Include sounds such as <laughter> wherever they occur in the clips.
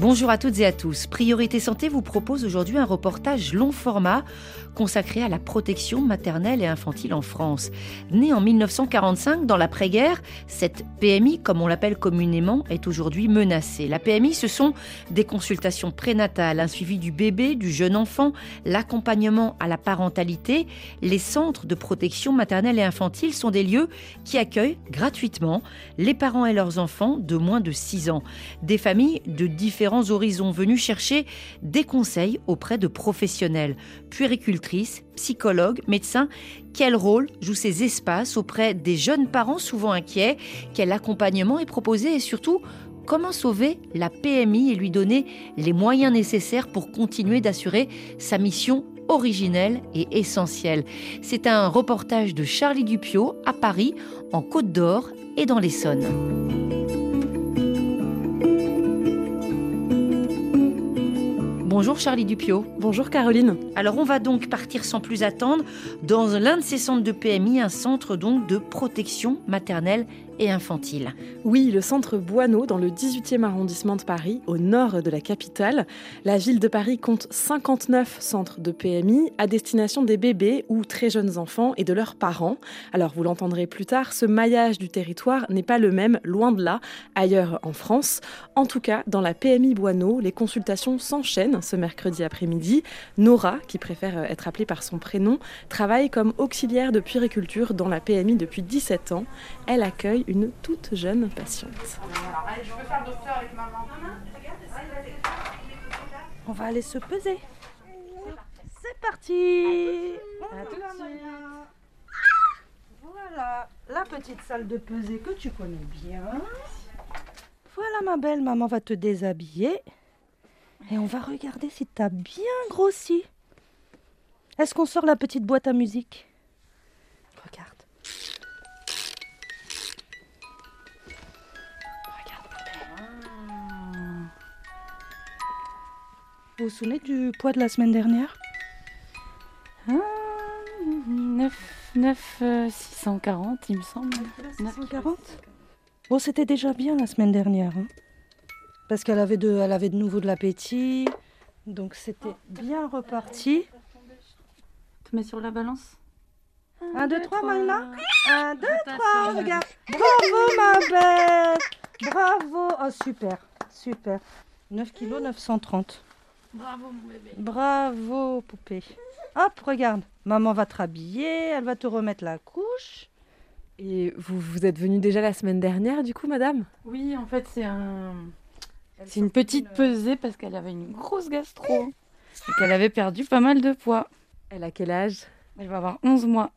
Bonjour à toutes et à tous. Priorité Santé vous propose aujourd'hui un reportage long format consacré à la protection maternelle et infantile en France. Née en 1945 dans l'après-guerre, cette PMI, comme on l'appelle communément, est aujourd'hui menacée. La PMI, ce sont des consultations prénatales, un suivi du bébé, du jeune enfant, l'accompagnement à la parentalité. Les centres de protection maternelle et infantile sont des lieux qui accueillent gratuitement les parents et leurs enfants de moins de 6 ans. Des familles de différents horizons venus chercher des conseils auprès de professionnels, puériculteurs, psychologues, médecins. Quel rôle jouent ces espaces auprès des jeunes parents souvent inquiets? Quel accompagnement est proposé? Et surtout comment sauver la PMI et lui donner les moyens nécessaires pour continuer d'assurer sa mission originelle et essentielle? C'est un reportage de Charlie Dupio à Paris, en Côte d'Or et dans l'Essonne. Bonjour Charlie Dupio. Bonjour Caroline. Alors on va donc partir sans plus attendre dans l'un de ces centres de PMI, un centre donc de protection maternelle infantile. Oui, le centre Boineau, dans le 18e arrondissement de Paris, au nord de la capitale. La ville de Paris compte 59 centres de PMI à destination des bébés ou très jeunes enfants et de leurs parents. Alors, vous l'entendrez plus tard, ce maillage du territoire n'est pas le même, loin de là, ailleurs en France. En tout cas, dans la PMI Boineau, les consultations s'enchaînent ce mercredi après-midi. Nora, qui préfère être appelée par son prénom, travaille comme auxiliaire de puériculture dans la PMI depuis 17 ans. Elle accueille une toute jeune patiente. On va aller se peser. C'est parti. Voilà la petite salle de pesée que tu connais bien. Voilà ma belle, maman va te déshabiller. Et on va regarder si tu as bien grossi. Est-ce qu'on sort la petite boîte à musique? Vous vous souvenez du poids de la semaine dernière? 9, 9 640, il me semble. 940 Bon, c'était déjà bien la semaine dernière. Hein. parce qu'elle avait, de, elle avait de nouveau de l'appétit. Donc c'était bien reparti. Tu mets sur la balance? 1, 2, 3, Maïna 1, 2, 3, regarde. Bravo, ma belle Bravo Oh, super, super. 9 kg 930. Bravo mon bébé. Bravo poupée. Hop, regarde. Maman va te rhabiller, elle va te remettre la couche. Et vous, vous êtes venue déjà la semaine dernière du coup, madame? Oui, en fait, c'est un... C'est une petite pesée parce qu'elle avait une grosse gastro et qu'elle avait perdu pas mal de poids. Elle a quel âge? Elle va avoir 11 mois.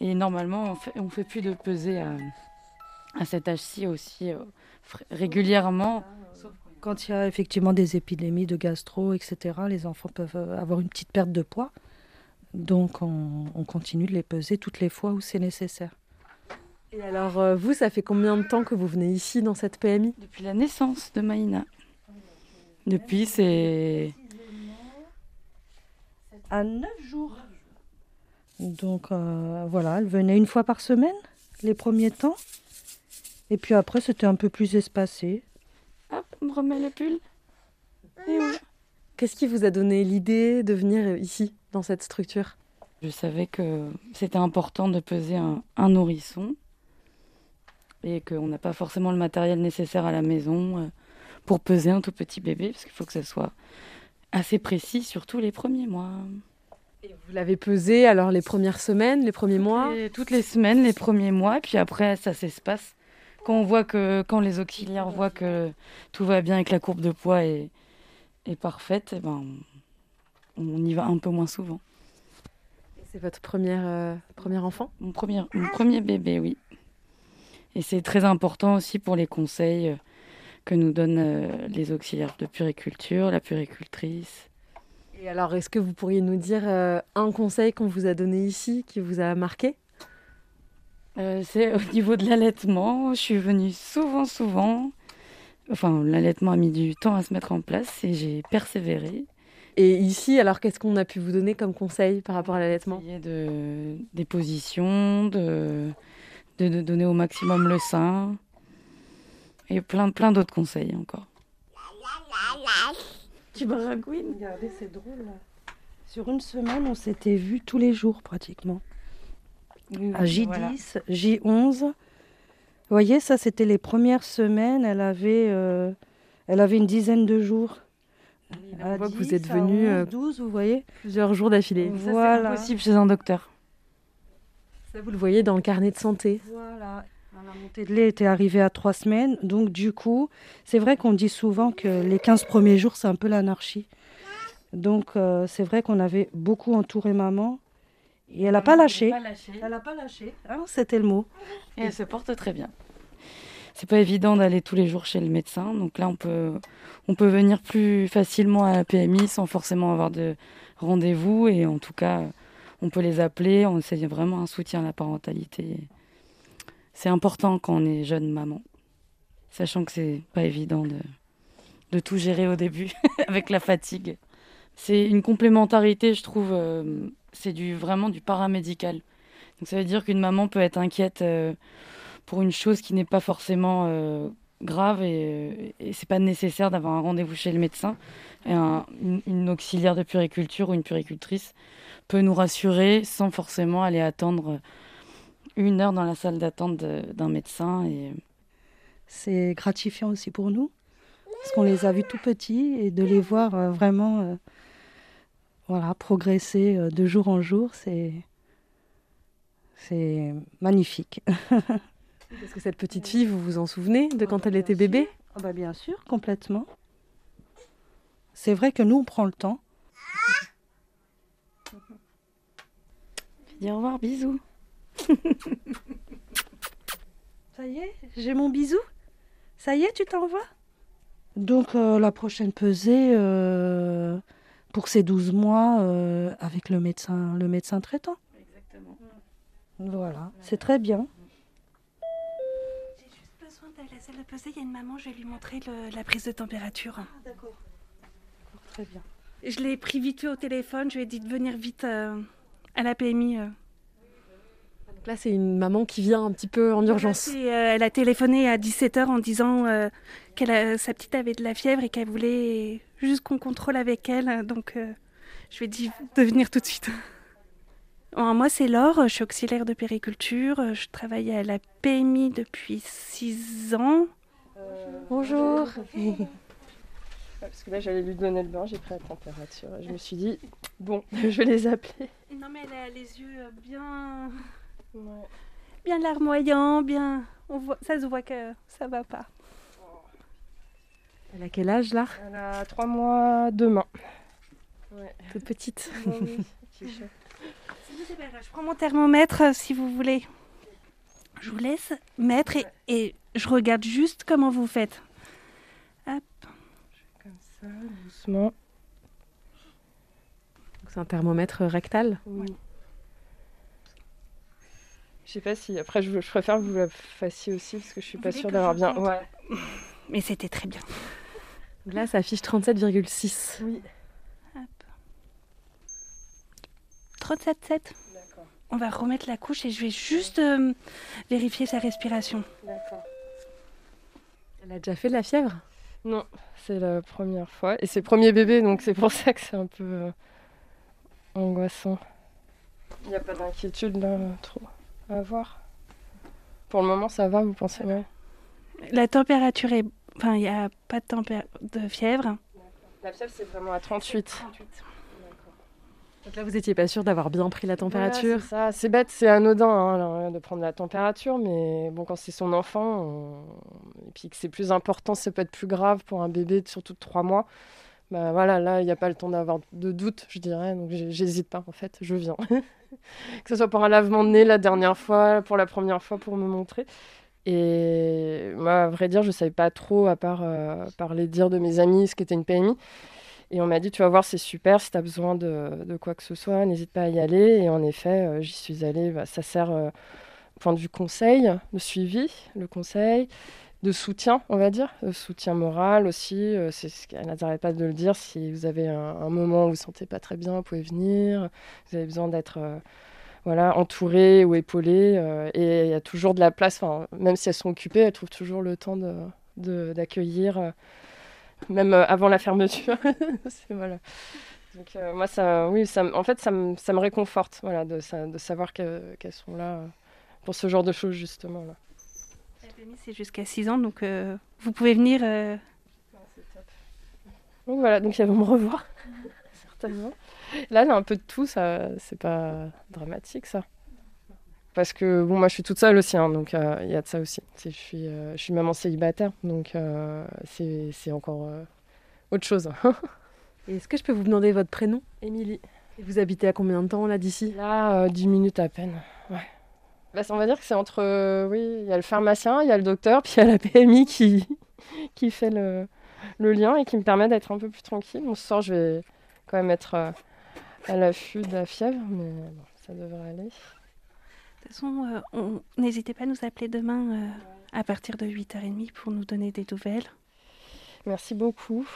Et normalement, on fait, on fait plus de pesée à, à cet âge-ci aussi euh, régulièrement. Quand il y a effectivement des épidémies de gastro, etc., les enfants peuvent euh, avoir une petite perte de poids. Donc on, continue de les peser toutes les fois où c'est nécessaire. Et alors euh, vous, ça fait combien de temps que vous venez ici dans cette PMI Depuis la naissance de Maïna. Depuis, c'est... À 9 jours. Donc euh, voilà, elle venait une fois par semaine, les premiers temps. Et puis après, c'était un peu plus espacé. Hop, on me remet le pull. Qu'est-ce qui vous a donné l'idée de venir ici, dans cette structure? Je savais que c'était important de peser un, nourrisson et qu'on n'a pas forcément le matériel nécessaire à la maison euh, pour peser un tout petit bébé, parce qu'il faut que ça soit assez précis, surtout les premiers mois. Et vous l'avez pesé alors les premières semaines, les premiers mois? Toutes les semaines, les premiers mois, puis après ça s'espace quand on voit que quand les auxiliaires voient que tout va bien et que la courbe de poids est, est parfaite, eh ben, on y va un peu moins souvent. C'est votre première, euh, premier enfant? Mon premier, mon premier bébé, oui. Et c'est très important aussi pour les conseils euh, que nous donnent euh, les auxiliaires de puriculture, la puricultrice. Et alors, est-ce que vous pourriez nous dire euh, un conseil qu'on vous a donné ici qui vous a marqué? Euh, c'est au niveau de l'allaitement. Je suis venue souvent, souvent. Enfin, l'allaitement a mis du temps à se mettre en place et j'ai persévéré. Et ici, alors, qu'est-ce qu'on a pu vous donner comme conseil par rapport à l'allaitement? De, des positions, de, de, de donner au maximum le sein et plein, plein d'autres conseils encore. Tu baragouines Regardez, c'est drôle là. Sur une semaine, on s'était vus tous les jours pratiquement. À J10, Voilà. J11. Vous voyez, ça c'était les premières semaines. Elle avait, euh, elle avait une dizaine de jours. On voit que vous êtes venus, euh, 12, vous voyez Plusieurs jours d'affilée. Ça, c'est Voilà. impossible chez un docteur. Ça, vous le voyez dans le carnet de santé. Voilà. La montée de lait était arrivée à trois semaines. Donc, du coup, c'est vrai qu'on dit souvent que les 15 premiers jours, c'est un peu l'anarchie. Donc, euh, c'est vrai qu'on avait beaucoup entouré maman. Et elle n'a pas lâché. Elle n'a pas lâché. hein, C'était le mot. Et elle se porte très bien. C'est pas évident d'aller tous les jours chez le médecin, donc là on peut, on peut venir plus facilement à la PMI sans forcément avoir de rendez-vous et en tout cas on peut les appeler, on c'est vraiment un soutien à la parentalité. C'est important quand on est jeune maman, sachant que c'est pas évident de, de tout gérer au début <laughs> avec la fatigue. C'est une complémentarité, je trouve, euh, c'est du, vraiment du paramédical. Donc ça veut dire qu'une maman peut être inquiète euh, pour une chose qui n'est pas forcément euh, grave et, et c'est pas nécessaire d'avoir un rendez-vous chez le médecin. Et un- une, auxiliaire de puriculture ou une puricultrice peut nous rassurer sans forcément aller attendre une heure dans la salle d'attente d'un médecin. C'est gratifiant aussi pour nous. Parce qu'on les a vus tout petits et de les voir euh, vraiment euh, voilà, progresser euh, de jour en jour, c'est, c'est magnifique. <laughs> Parce que cette petite fille, vous vous en souvenez de quand elle était bébé? Ah bah bien sûr, complètement. C'est vrai que nous, on prend le temps. dis au revoir, bisous. <laughs> Ça y est, j'ai mon bisou? Ça y est, tu t'en vas? Donc euh, la prochaine pesée euh, pour ces 12 mois euh, avec le médecin, le médecin traitant. Exactement. Voilà, c'est très bien. J'ai juste besoin de la salle de pesée. Il y a une maman, je vais lui montrer le- la prise de température. D'accord. Très bien. Je l'ai pris vite fait au téléphone. Je lui ai dit de venir vite euh, à la PMI. euh. Donc là, c'est une maman qui vient un petit peu en urgence. Euh, elle a téléphoné à 17h en disant euh, que sa petite avait de la fièvre et qu'elle voulait juste qu'on contrôle avec elle. Donc euh, je lui ai dit de venir tout de suite. <laughs> Alors, moi, c'est Laure. Je suis auxiliaire de périculture. Je travaille à la PMI depuis 6 ans. Bonjour. <laughs> Parce que là, j'allais lui donner le bain, j'ai pris la température. Et je me suis dit, bon, <laughs> je vais les appeler. Non, mais elle a les yeux euh, bien. bien larmoyants, bien. On voit, ça se voit que ça va pas. Elle a quel âge là? Elle a trois mois demain. Ouais. Toute petite. Oui. <laughs> Je prends mon thermomètre euh, si vous voulez. Je vous laisse mettre et, et je regarde juste comment vous faites. Hop. Comme ça, doucement. C'est un thermomètre rectal? Oui. Je sais pas si. Après, je, je préfère que vous la fassiez aussi parce que je suis Vous pas sûre d'avoir bien. Ouais. <laughs> Mais c'était très bien. Donc là, ça affiche 37,6. Oui. 37,7. D'accord. On va remettre la couche et je vais juste euh, vérifier sa respiration. D'accord. Elle a déjà fait de la fièvre? Non, c'est la première fois. Et c'est le premier bébé, donc c'est pour ça que c'est un peu euh, angoissant. Il n'y a pas d'inquiétude là, trop à avoir. Pour le moment, ça va, vous pensez ouais. La température est. Enfin, il n'y a pas de, tempé- de fièvre. La fièvre, c'est vraiment à 38. Donc là, vous n'étiez pas sûr d'avoir bien pris la température? Voilà, c'est ça, c'est bête, c'est anodin hein, alors, de prendre la température, mais bon, quand c'est son enfant, on- et puis que c'est plus important, ça peut être plus grave pour un bébé, surtout de 3 mois. Bah voilà, là, il n'y a pas le temps d'avoir de doute, je dirais, donc j'hésite pas en fait, je viens. <laughs> que ce soit pour un lavement de nez la dernière fois, pour la première fois pour me montrer. Et moi, à vrai dire, je savais pas trop, à part euh, par les dires de mes amis, ce qu'était une PMI. Et on m'a dit, tu vas voir, c'est super, si tu as besoin de, quoi que ce soit, n'hésite pas à y aller. Et en effet, j'y suis allée. Bah, ça sert au point de vue conseil, de suivi, le conseil, de soutien, on va dire, de soutien moral aussi. c'est ce qu'elle n'arrête pas de le dire. Si vous avez un, moment où vous ne sentez pas très bien, vous pouvez venir. Vous avez besoin d'être voilà, entourées ou épaulées. Euh, et il y a toujours de la place, même si elles sont occupées, elles trouvent toujours le temps d'accueillir, de, euh, même euh, avant la fermeture. <laughs> Donc moi, ça, oui, ça, en fait, ça, me, ça me réconforte voilà, de, de savoir qu'elles sont là pour ce genre de choses, justement. C'est jusqu'à 6 ans, donc vous pouvez venir. <laughs> Donc voilà, donc elles vont me revoir, <laughs> certainement. Là, il y a un peu de tout, ça, c'est pas dramatique, ça. Parce que, bon, moi, je suis toute seule aussi, hein, donc euh, il y a de ça aussi. Je suis, euh, je suis maman célibataire, donc euh, c'est encore autre chose. <laughs> Est-ce que je peux vous demander votre prénom? Émilie. Et vous habitez à combien de temps, là, d'ici? Là, 10 minutes à peine, ouais. Bah, on va dire que c'est entre, oui, il y a le pharmacien, il y a le docteur, <laughs> puis il y a la PMI qui, qui fait le, le lien et qui me permet d'être un peu plus tranquille. Bon, ce soir, je vais quand même être à l'affût de la fièvre, mais bon, ça devrait aller. De toute façon, euh, n'hésitez pas à nous appeler demain euh, à partir de 8h30 pour nous donner des nouvelles. Merci beaucoup.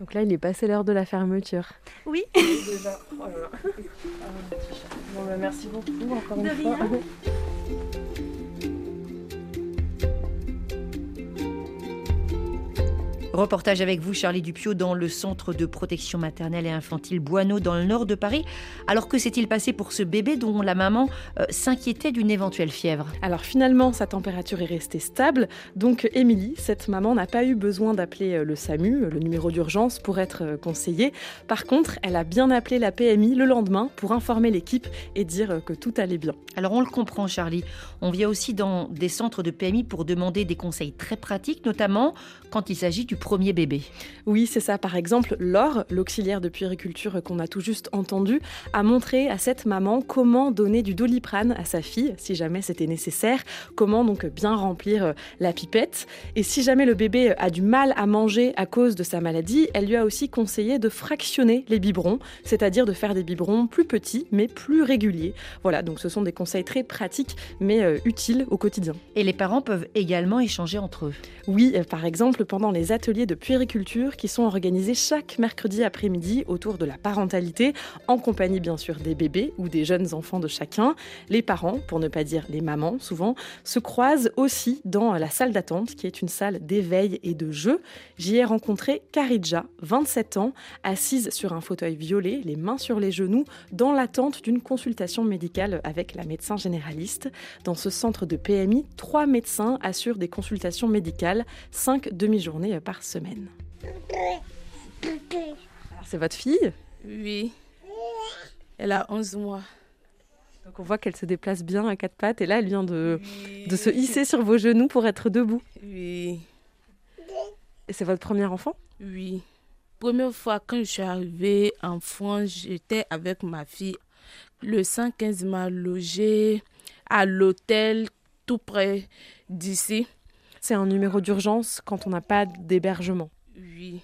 Donc là, il est passé l'heure de la fermeture. Oui. Déjà. Oh <laughs> bon, bah, merci beaucoup encore une fois. <laughs> Reportage avec vous, Charlie Dupio, dans le centre de protection maternelle et infantile Boineau, dans le nord de Paris. Alors que s'est-il passé pour ce bébé dont la maman euh, s'inquiétait d'une éventuelle fièvre? Alors finalement, sa température est restée stable. Donc Émilie, cette maman, n'a pas eu besoin d'appeler euh, le SAMU, le numéro d'urgence, pour être euh, conseillée. Par contre, elle a bien appelé la PMI le lendemain pour informer l'équipe et dire que tout allait bien. Alors on le comprend, Charlie. On vient aussi dans des centres de PMI pour demander des conseils très pratiques, notamment quand il s'agit du premier bébé. Oui, c'est ça. Par exemple, Laure, l'auxiliaire de puériculture qu'on a tout juste entendu, a montré à cette maman comment donner du doliprane à sa fille, si jamais c'était nécessaire, comment donc bien remplir euh, la pipette. Et si jamais le bébé a du mal à manger à cause de sa maladie, elle lui a aussi conseillé de fractionner les biberons, c'est-à-dire de faire des biberons plus petits mais plus réguliers. Voilà, donc ce sont des conseils très pratiques mais euh, utiles au quotidien. Et les parents peuvent également échanger entre eux. Oui, euh, par exemple pendant les ateliers de puériculture qui sont organisés chaque mercredi après-midi autour de la parentalité, en compagnie bien sûr des bébés ou des jeunes enfants de chacun. Les parents, pour ne pas dire les mamans souvent, se croisent aussi dans la salle d'attente qui est une salle d'éveil et de jeu. J'y ai rencontré Karidja, 27 ans, assise sur un fauteuil violet, les mains sur les genoux, dans l'attente d'une consultation médicale avec la médecin généraliste. Dans ce centre de PMI, trois médecins assurent des consultations médicales, cinq demi-journées par semaine. C'est votre fille? Oui. Elle a 11 mois. Donc on voit qu'elle se déplace bien à quatre pattes et là elle vient de, de se hisser sur vos genoux pour être debout. Oui. Et c'est votre premier enfant? Oui. Première fois quand je suis arrivée en France, j'étais avec ma fille. Le 115 m'a logé à l'hôtel tout près d'ici. C'est un numéro d'urgence quand on n'a pas d'hébergement. Oui.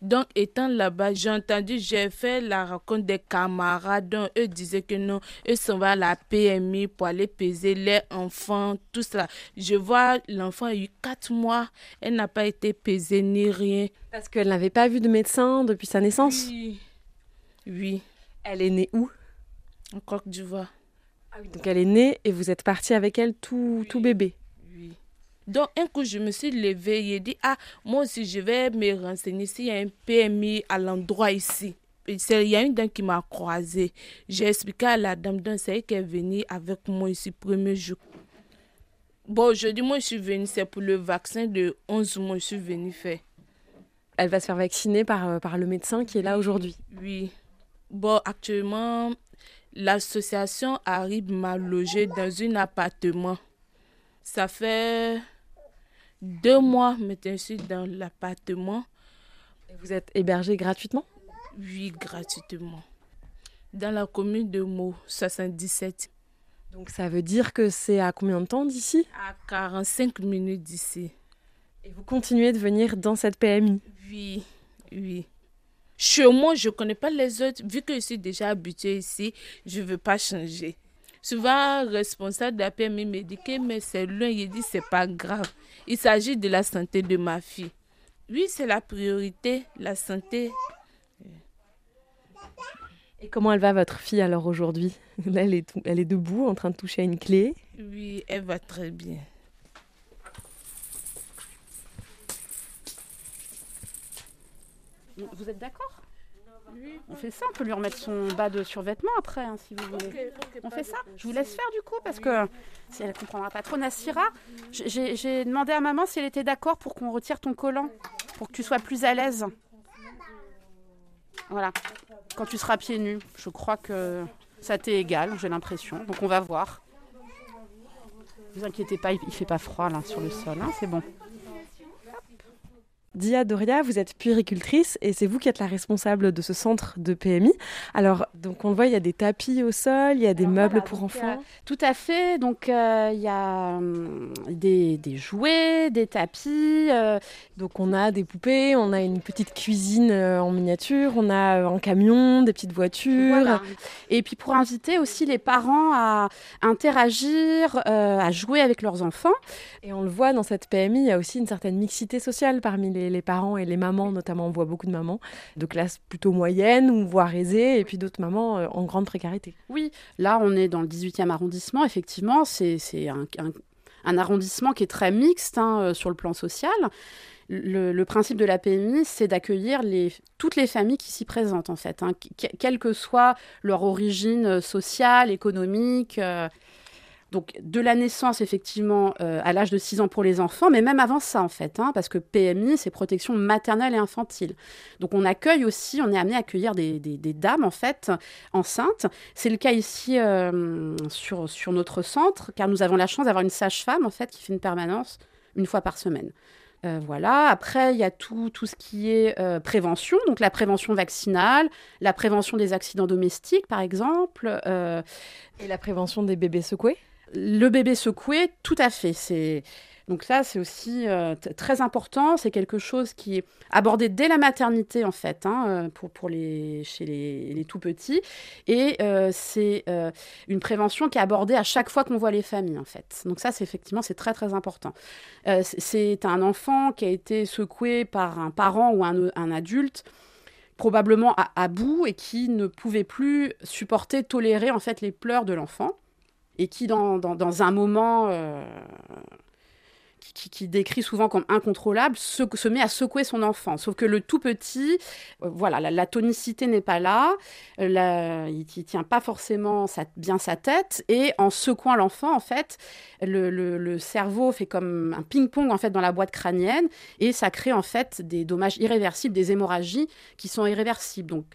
Donc, étant là-bas, j'ai entendu, j'ai fait la rencontre des camarades. Donc, eux disaient que non, eux s'en vont à la PMI pour aller peser les enfants, tout ça. Je vois, l'enfant a eu 4 mois, elle n'a pas été pesée ni rien. Parce qu'elle n'avait pas vu de médecin depuis sa naissance? Oui. Oui. Elle est née où? En Côte d'Ivoire. Ah oui, donc elle est née et vous êtes parti avec elle tout, tout bébé donc, un coup, je me suis levée et dit, ah, moi aussi, je vais me renseigner s'il y a un PMI à l'endroit ici. Il y a une dame qui m'a croisée. J'ai expliqué à la dame, donc c'est elle qui est venue avec moi ici, premier jour. Bon, aujourd'hui, moi, je suis venue, c'est pour le vaccin de 11 mois, je suis venue faire. Elle va se faire vacciner par, euh, par le médecin qui est là aujourd'hui. Oui. Bon, actuellement, l'association arrive m'a logé dans un appartement. Ça fait deux mois maintenant, je suis dans l'appartement. Vous êtes hébergé gratuitement? Oui, gratuitement. Dans la commune de Meaux, 77. Donc ça veut dire que c'est à combien de temps d'ici? À 45 minutes d'ici. Et vous continuez de venir dans cette PMI Oui, oui. Chez moi, je ne connais pas les autres. Vu que je suis déjà habituée ici, je ne veux pas changer. Souvent, responsable de la PMI me dit que mais c'est loin. Il dit c'est pas grave. Il s'agit de la santé de ma fille. Oui, c'est la priorité, la santé. Et comment elle va votre fille alors aujourd'hui? Là, <laughs> elle est, elle est debout en train de toucher à une clé? Oui, elle va très bien. Vous êtes d'accord? On fait ça, on peut lui remettre son bas de survêtement après, hein, si vous voulez. on fait ça Je vous laisse faire du coup, parce que si elle ne comprendra pas trop. Nassira, j'ai demandé à maman si elle était d'accord pour qu'on retire ton collant, pour que tu sois plus à l'aise. Voilà, quand tu seras pieds nus. Je crois que ça t'est égal, j'ai l'impression. Donc on va voir. Ne vous inquiétez pas, il ne fait pas froid là sur le sol, hein, c'est bon. Dia Doria, vous êtes puéricultrice et c'est vous qui êtes la responsable de ce centre de PMI. Alors, donc on le voit, il y a des tapis au sol, il y a des meubles pour enfants. Euh, tout à fait. Donc, euh, il y a hum, des, jouets, des tapis. Euh, donc, on a des poupées, on a une petite cuisine en miniature, on a un camion, des petites voitures. Et puis, pour inviter aussi les parents à interagir, à jouer avec leurs enfants. Et on le voit dans cette PMI, il y a aussi une certaine mixité sociale parmi les les, parents et les mamans, notamment, on voit beaucoup de mamans de classe plutôt moyenne ou voire aisée, et puis d'autres mamans euh, en grande précarité. Oui, là, on est dans le 18e arrondissement, effectivement, c'est un, arrondissement qui est très mixte hein, euh, sur le plan social. Le, principe de la PMI, c'est d'accueillir toutes les familles qui s'y présentent, en fait, hein, quelle que soit leur origine euh, sociale, économique. Donc de la naissance, effectivement, euh, à l'âge de 6 ans pour les enfants, mais même avant ça, en fait, hein, parce que PMI, c'est protection maternelle et infantile. Donc on accueille aussi, on est amené à accueillir des, dames, en fait, enceintes. C'est le cas ici euh, sur, sur notre centre, car nous avons la chance d'avoir une sage-femme, en fait, qui fait une permanence une fois par semaine. Euh, voilà. Après, il y a tout, tout ce qui est prévention, donc la prévention vaccinale, la prévention des accidents domestiques, par exemple. Et la prévention des bébés secoués? Le bébé secoué, tout à fait. C'est donc ça, c'est aussi euh, très important. C'est quelque chose qui est abordé dès la maternité en fait, hein, euh, pour, pour les chez les, tout petits, et euh, c'est une prévention qui est abordée à chaque fois qu'on voit les familles en fait. Donc ça, c'est effectivement c'est très très important. c'est un enfant qui a été secoué par un parent ou un, un adulte probablement à, à, bout et qui ne pouvait plus supporter, tolérer en fait les pleurs de l'enfant et qui, dans, un moment euh, qui, décrit souvent comme incontrôlable, se, se, met à secouer son enfant. Sauf que le tout petit, euh, voilà, la, tonicité n'est pas là, il ne tient pas forcément bien sa tête, et en secouant l'enfant, en fait, le, le, cerveau fait comme un ping-pong en fait dans la boîte crânienne, et ça crée en fait des dommages irréversibles, des hémorragies qui sont irréversibles. Donc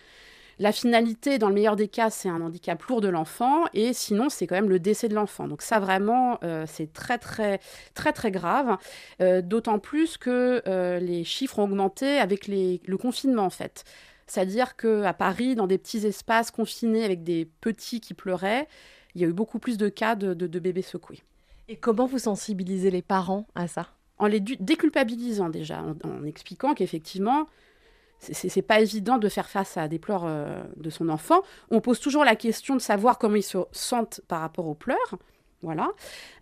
la finalité, dans le meilleur des cas, c'est un handicap lourd de l'enfant, et sinon, c'est quand même le décès de l'enfant. Donc ça, vraiment, euh, c'est très, très, très, très grave. Euh, d'autant plus que euh, les chiffres ont augmenté avec le confinement, en fait. C'est-à-dire qu'à Paris, dans des petits espaces confinés avec des petits qui pleuraient, il y a eu beaucoup plus de cas de, bébés secoués. Et comment vous sensibilisez les parents à ça? En les déculpabilisant déjà, en expliquant qu'effectivement, c'est pas évident de faire face à des pleurs euh, de son enfant. On pose toujours la question de savoir comment ils se sentent par rapport aux pleurs. Voilà.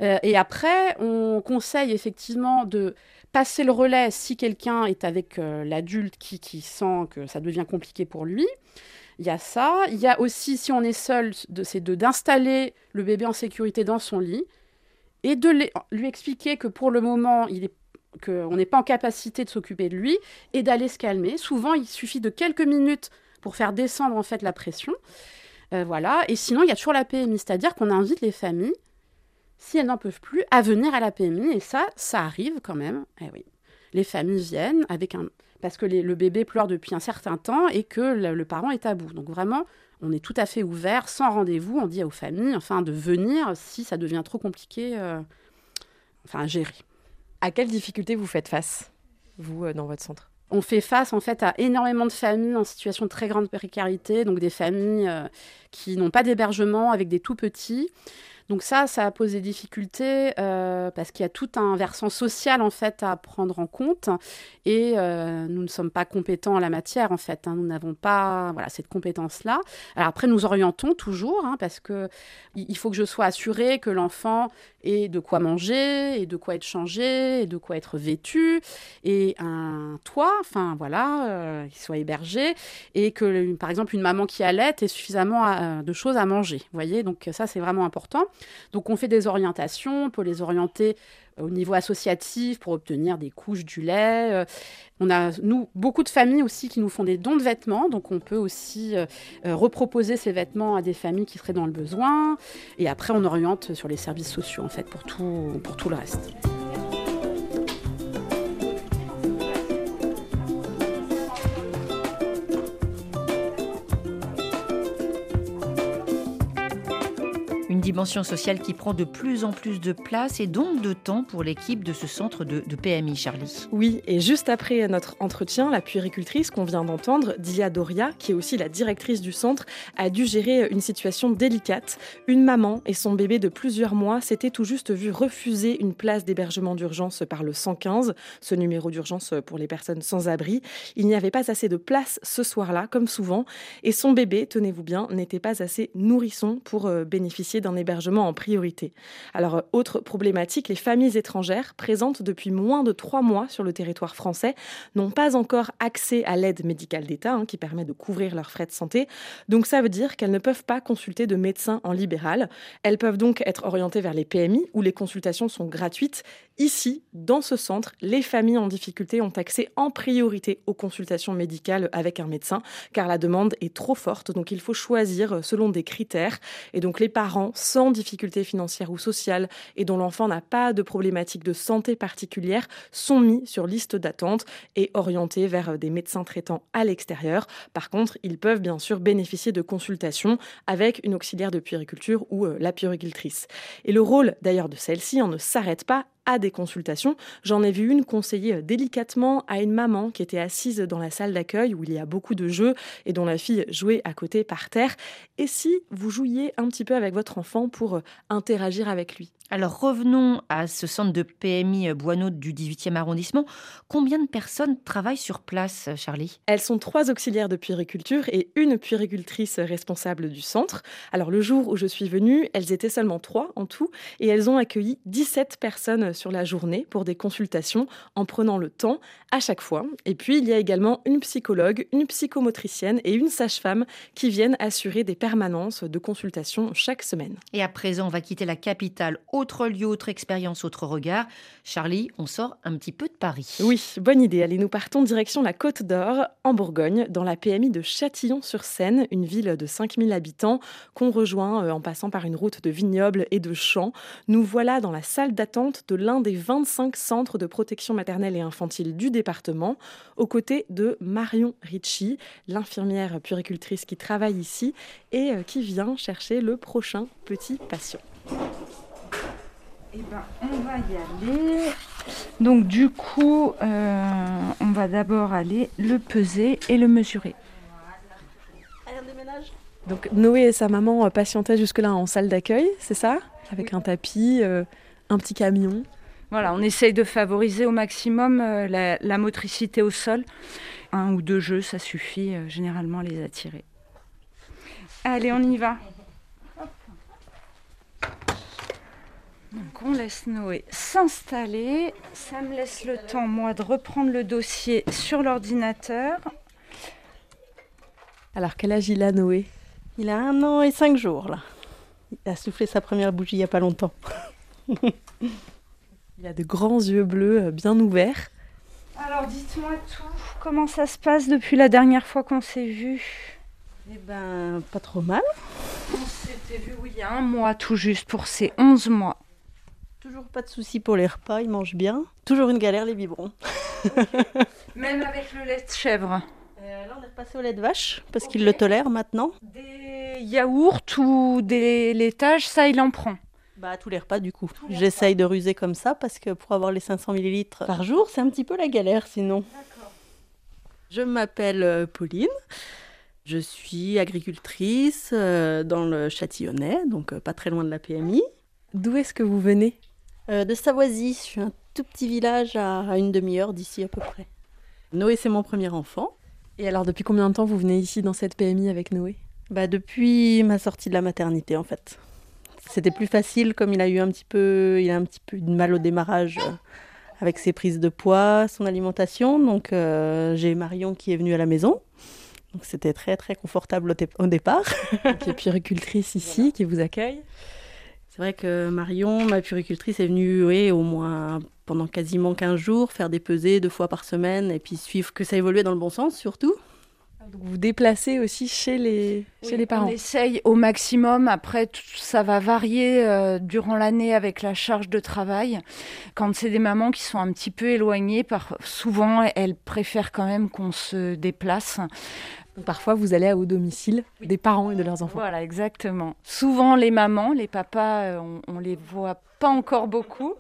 Euh, et après, on conseille effectivement de passer le relais si quelqu'un est avec euh, l'adulte qui, qui, sent que ça devient compliqué pour lui. Il y a ça. Il y a aussi, si on est seul, c'est d'installer le bébé en sécurité dans son lit et de lui expliquer que pour le moment, il est qu'on n'est pas en capacité de s'occuper de lui et d'aller se calmer. Souvent, il suffit de quelques minutes pour faire descendre en fait la pression. Euh, voilà. Et sinon, il y a toujours la PMI, c'est-à-dire qu'on invite les familles, si elles n'en peuvent plus, à venir à la PMI. Et ça, ça arrive quand même. Eh oui. Les familles viennent avec un parce que le bébé pleure depuis un certain temps et que le, parent est à bout. Donc vraiment, on est tout à fait ouvert, sans rendez-vous. On dit aux familles, enfin, de venir si ça devient trop compliqué, euh, enfin, à gérer. À quelles difficultés vous faites face, vous, euh, dans votre centre? On fait face en fait à énormément de familles en situation de très grande précarité, donc des familles euh, qui n'ont pas d'hébergement avec des tout petits. Donc ça, ça pose des difficultés euh, parce qu'il y a tout un versant social en fait à prendre en compte et euh, nous ne sommes pas compétents en la matière en fait. Hein. Nous n'avons pas voilà cette compétence là. Alors après, nous orientons toujours hein, parce que il faut que je sois assurée que l'enfant ait de quoi manger et de quoi être changé et de quoi être vêtu et un toit, enfin voilà, euh, qu'il soit hébergé et que par exemple une maman qui allait ait suffisamment de choses à manger. Vous voyez, donc ça c'est vraiment important. Donc on fait des orientations, on peut les orienter au niveau associatif pour obtenir des couches du lait. Euh, on a, nous, beaucoup de familles aussi qui nous font des dons de vêtements, donc on peut aussi euh, euh, reproposer ces vêtements à des familles qui seraient dans le besoin. Et après, on oriente sur les services sociaux, en fait, pour tout, pour tout le reste. Dimension sociale qui prend de plus en plus de place et donc de temps pour l'équipe de ce centre de, PMI, Charlie. Oui, et juste après notre entretien, la puéricultrice qu'on vient d'entendre, Dia Doria, qui est aussi la directrice du centre, a dû gérer une situation délicate. Une maman et son bébé de plusieurs mois s'étaient tout juste vu refuser une place d'hébergement d'urgence par le 115, ce numéro d'urgence pour les personnes sans abri. Il n'y avait pas assez de place ce soir-là, comme souvent, et son bébé, tenez-vous bien, n'était pas assez nourrisson pour euh, bénéficier d'un hébergement en priorité. Alors, euh, autre problématique, les familles étrangères présentes depuis moins de trois mois sur le territoire français n'ont pas encore accès à l'aide médicale d'État hein, qui permet de couvrir leurs frais de santé. Donc ça veut dire qu'elles ne peuvent pas consulter de médecins en libéral. Elles peuvent donc être orientées vers les PMI où les consultations sont gratuites. Ici, dans ce centre, les familles en difficulté ont accès en priorité aux consultations médicales avec un médecin car la demande est trop forte. Donc il faut choisir selon des critères. Et donc les parents sans difficultés financières ou sociales et dont l'enfant n'a pas de problématique de santé particulière sont mis sur liste d'attente et orientés vers des médecins traitants à l'extérieur. Par contre, ils peuvent bien sûr bénéficier de consultations avec une auxiliaire de puériculture ou euh, la puéricultrice. Et le rôle d'ailleurs de celle-ci on ne s'arrête pas à des consultations. J'en ai vu une conseiller délicatement à une maman qui était assise dans la salle d'accueil où il y a beaucoup de jeux et dont la fille jouait à côté par terre. Et si vous jouiez un petit peu avec votre enfant pour interagir avec lui? Alors revenons à ce centre de PMI Boineau du 18e arrondissement. Combien de personnes travaillent sur place, Charlie? Elles sont trois auxiliaires de puériculture et une puéricultrice responsable du centre. Alors le jour où je suis venue, elles étaient seulement trois en tout et elles ont accueilli 17 personnes sur la journée pour des consultations en prenant le temps à chaque fois. Et puis il y a également une psychologue, une psychomotricienne et une sage-femme qui viennent assurer des permanences de consultation chaque semaine. Et à présent, on va quitter la capitale autre lieu, autre expérience, autre regard. Charlie, on sort un petit peu de Paris. Oui, bonne idée. Allez, nous partons direction la Côte d'Or, en Bourgogne, dans la PMI de Châtillon-sur-Seine, une ville de 5000 habitants qu'on rejoint euh, en passant par une route de vignobles et de champs. Nous voilà dans la salle d'attente de l'un des 25 centres de protection maternelle et infantile du département, aux côtés de Marion Ricci, l'infirmière puricultrice qui travaille ici et euh, qui vient chercher le prochain petit patient. Eh ben, on va y aller. Donc du coup, euh, on va d'abord aller le peser et le mesurer. Donc Noé et sa maman patientaient jusque-là en salle d'accueil, c'est ça? Avec un tapis, euh, un petit camion. Voilà, on essaye de favoriser au maximum euh, la, la, motricité au sol. Un ou deux jeux, ça suffit généralement à les attirer. Allez, on y va. Donc on laisse Noé s'installer. Ça me laisse le temps, moi, de reprendre le dossier sur l'ordinateur. Alors quel âge il a Noé? Il a un an et cinq jours là. Il a soufflé sa première bougie il n'y a pas longtemps. <laughs> il a de grands yeux bleus euh, bien ouverts. Alors dites-moi tout, comment ça se passe depuis la dernière fois qu'on s'est vu? Eh ben, pas trop mal. On s'était vu, oui, il y a un mois tout juste pour ces 11 mois. Toujours pas de soucis pour les repas, ils mangent bien. Toujours une galère les biberons. <laughs> Même avec le lait de chèvre. Euh, là, on est repassé au lait de vache parce qu'il le tolère maintenant. Des yaourts ou des laitages, ça, il en prend. Bah, tous les repas, du coup. J'essaye de ruser comme ça parce que pour avoir les 500 ml par jour, c'est un petit peu la galère sinon. Je m'appelle euh, Pauline. Je suis agricultrice euh, dans le Châtillonnais, donc euh, pas très loin de la PMI. D'où est-ce que vous venez? Euh, De Savoisy, je suis un tout petit village à, à une demi-heure d'ici à peu près. Noé, c'est mon premier enfant. Et alors, depuis combien de temps vous venez ici dans cette PMI avec Noé? Bah, depuis ma sortie de la maternité, en fait. C'était plus facile, comme il a eu un petit peu, il a un petit peu de mal au démarrage euh, avec ses prises de poids, son alimentation. Donc, euh, j'ai Marion qui est venue à la maison. Donc, c'était très, très confortable au départ. <laughs> Qui est puéricultrice ici, qui vous accueille. C'est vrai que Marion, ma puricultrice, est venue oui, au moins pendant quasiment 15 jours, faire des pesées deux fois par semaine et puis suivre que ça évoluait dans le bon sens surtout. Donc vous déplacez aussi chez les, chez les parents. On essaye au maximum. Après, tout- ça va varier euh, durant l'année avec la charge de travail. Quand c'est des mamans qui sont un petit peu éloignées, par... souvent elles préfèrent quand même qu'on se déplace. Donc parfois, vous allez au domicile des parents et de leurs enfants. Voilà, exactement. Souvent les mamans, les papas, euh, on, on les voit pas encore beaucoup,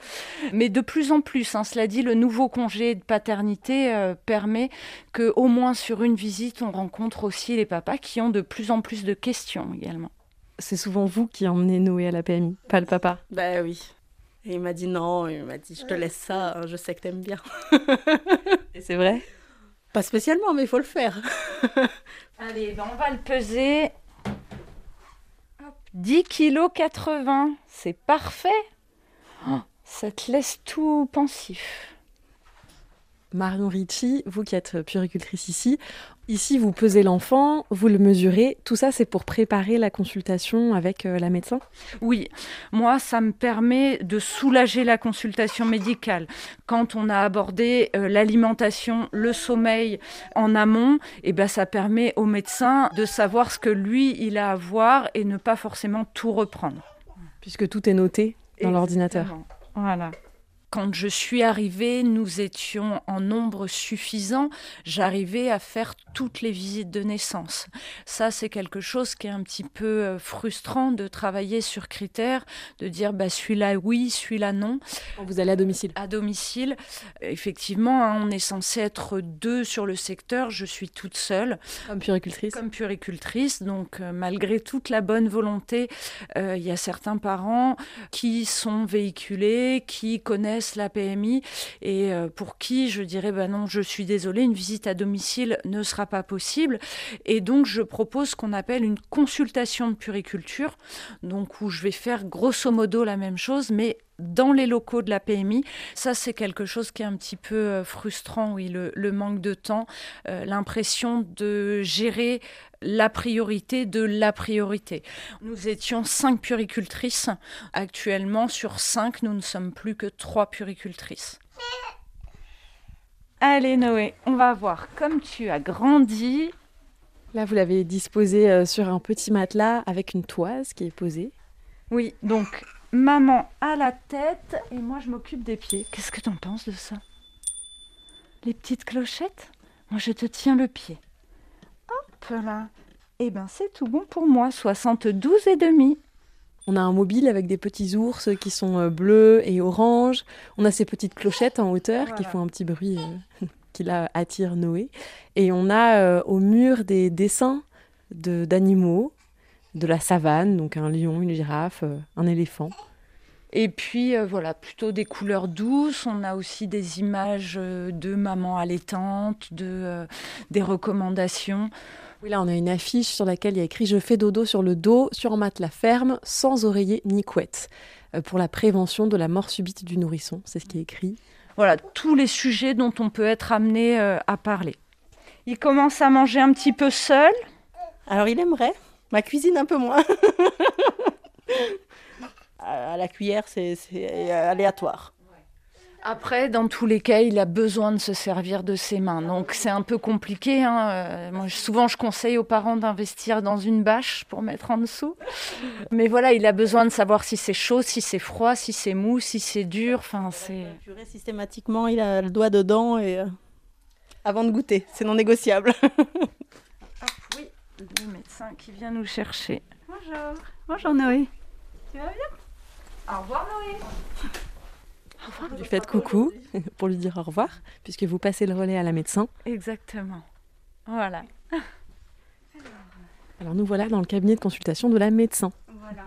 mais de plus en plus. hein. Cela dit, le nouveau congé de paternité euh, permet que, au moins sur une visite, on rencontre aussi les papas qui ont de plus en plus de questions également. C'est souvent vous qui emmenez Noé à la PMI, pas le papa. Bah oui. Et il m'a dit non, il m'a dit je te laisse ça, hein, je sais que t'aimes bien. Et c'est vrai? Pas spécialement, mais il faut le faire. <laughs> Allez, ben on va le peser. Hop, 10 kg 80, c'est parfait. Oh, ça te laisse tout pensif. Marion Ricci, vous qui êtes puéricultrice ici, ici vous pesez l'enfant, vous le mesurez, tout ça c'est pour préparer la consultation avec euh, la médecin? Oui, moi, ça me permet de soulager la consultation médicale. Quand on a abordé euh, l'alimentation, le sommeil en amont, eh ben, ça permet au médecin de savoir ce que lui, il a à voir et ne pas forcément tout reprendre. Puisque tout est noté dans l'ordinateur. Voilà. Quand je suis arrivée, nous étions en nombre suffisant. J'arrivais à faire toutes les visites de naissance. Ça, c'est quelque chose qui est un petit peu euh, frustrant de travailler sur critères, de dire bah, celui-là oui, celui-là non. Vous allez à domicile À domicile. Effectivement, hein, on est censé être deux sur le secteur. Je suis toute seule. Comme puéricultrice Comme puéricultrice. Donc, euh, malgré toute la bonne volonté, euh, il y a certains parents qui sont véhiculés, qui connaissent la PMI et euh, pour qui je dirais bah non, je suis désolée, une visite à domicile ne sera pas possible. Et donc, je propose ce qu'on appelle une consultation de puriculture, donc où je vais faire grosso modo la même chose, mais dans les locaux de la PMI. Ça, c'est quelque chose qui est un petit peu euh, frustrant, oui, le, le manque de temps, euh, l'impression de gérer la priorité de la priorité. Nous étions cinq puricultrices. Actuellement, sur cinq, nous ne sommes plus que trois puricultrices. Allez Noé, on va voir comme tu as grandi. Là, vous l'avez disposé euh, sur un petit matelas avec une toise qui est posée. Oui, donc maman à la tête et moi je m'occupe des pieds. Qu'est-ce que t'en penses de ça? Les petites clochettes? Moi je te tiens le pied. Hop là. Eh ben c'est tout bon pour moi, 72 et demi. On a un mobile avec des petits ours qui sont euh, bleus et oranges. On a ces petites clochettes en hauteur qui font un petit bruit euh, <laughs> qui là attire Noé. Et on a euh, au mur des dessins de- d'animaux, de la savane, donc un lion, une girafe, euh, un éléphant. Et puis euh, voilà, plutôt des couleurs douces. On a aussi des images euh, de maman allaitante, de, euh, des recommandations. Oui, là, on a une affiche sur laquelle il y a écrit Je fais dodo sur le dos, sur un matelas ferme, sans oreiller ni couette, pour la prévention de la mort subite du nourrisson. C'est ce qui est écrit. Voilà, tous les sujets dont on peut être amené euh, à parler. Il commence à manger un petit peu seul? Alors il aimerait, ma cuisine un peu moins. <laughs> à la cuillère, c'est c'est aléatoire. Après, dans tous les cas, il a besoin de se servir de ses mains. Donc c'est un peu compliqué. hein. Euh, moi, souvent, je conseille aux parents d'investir dans une bâche pour mettre en dessous. Mais voilà, il a besoin de savoir si c'est chaud, si c'est froid, si c'est mou, si c'est dur. Enfin, c'est... Systématiquement, il a le doigt dedans et euh, avant de goûter, c'est non négociable. <laughs> le médecin qui vient nous chercher. Bonjour. Bonjour Noé. Tu vas bien? Au revoir Noé. Vous lui faites coucou <laughs> pour lui dire au revoir, puisque vous passez le relais à la médecin. Exactement. Voilà. Alors nous voilà dans le cabinet de consultation de la médecin. Voilà.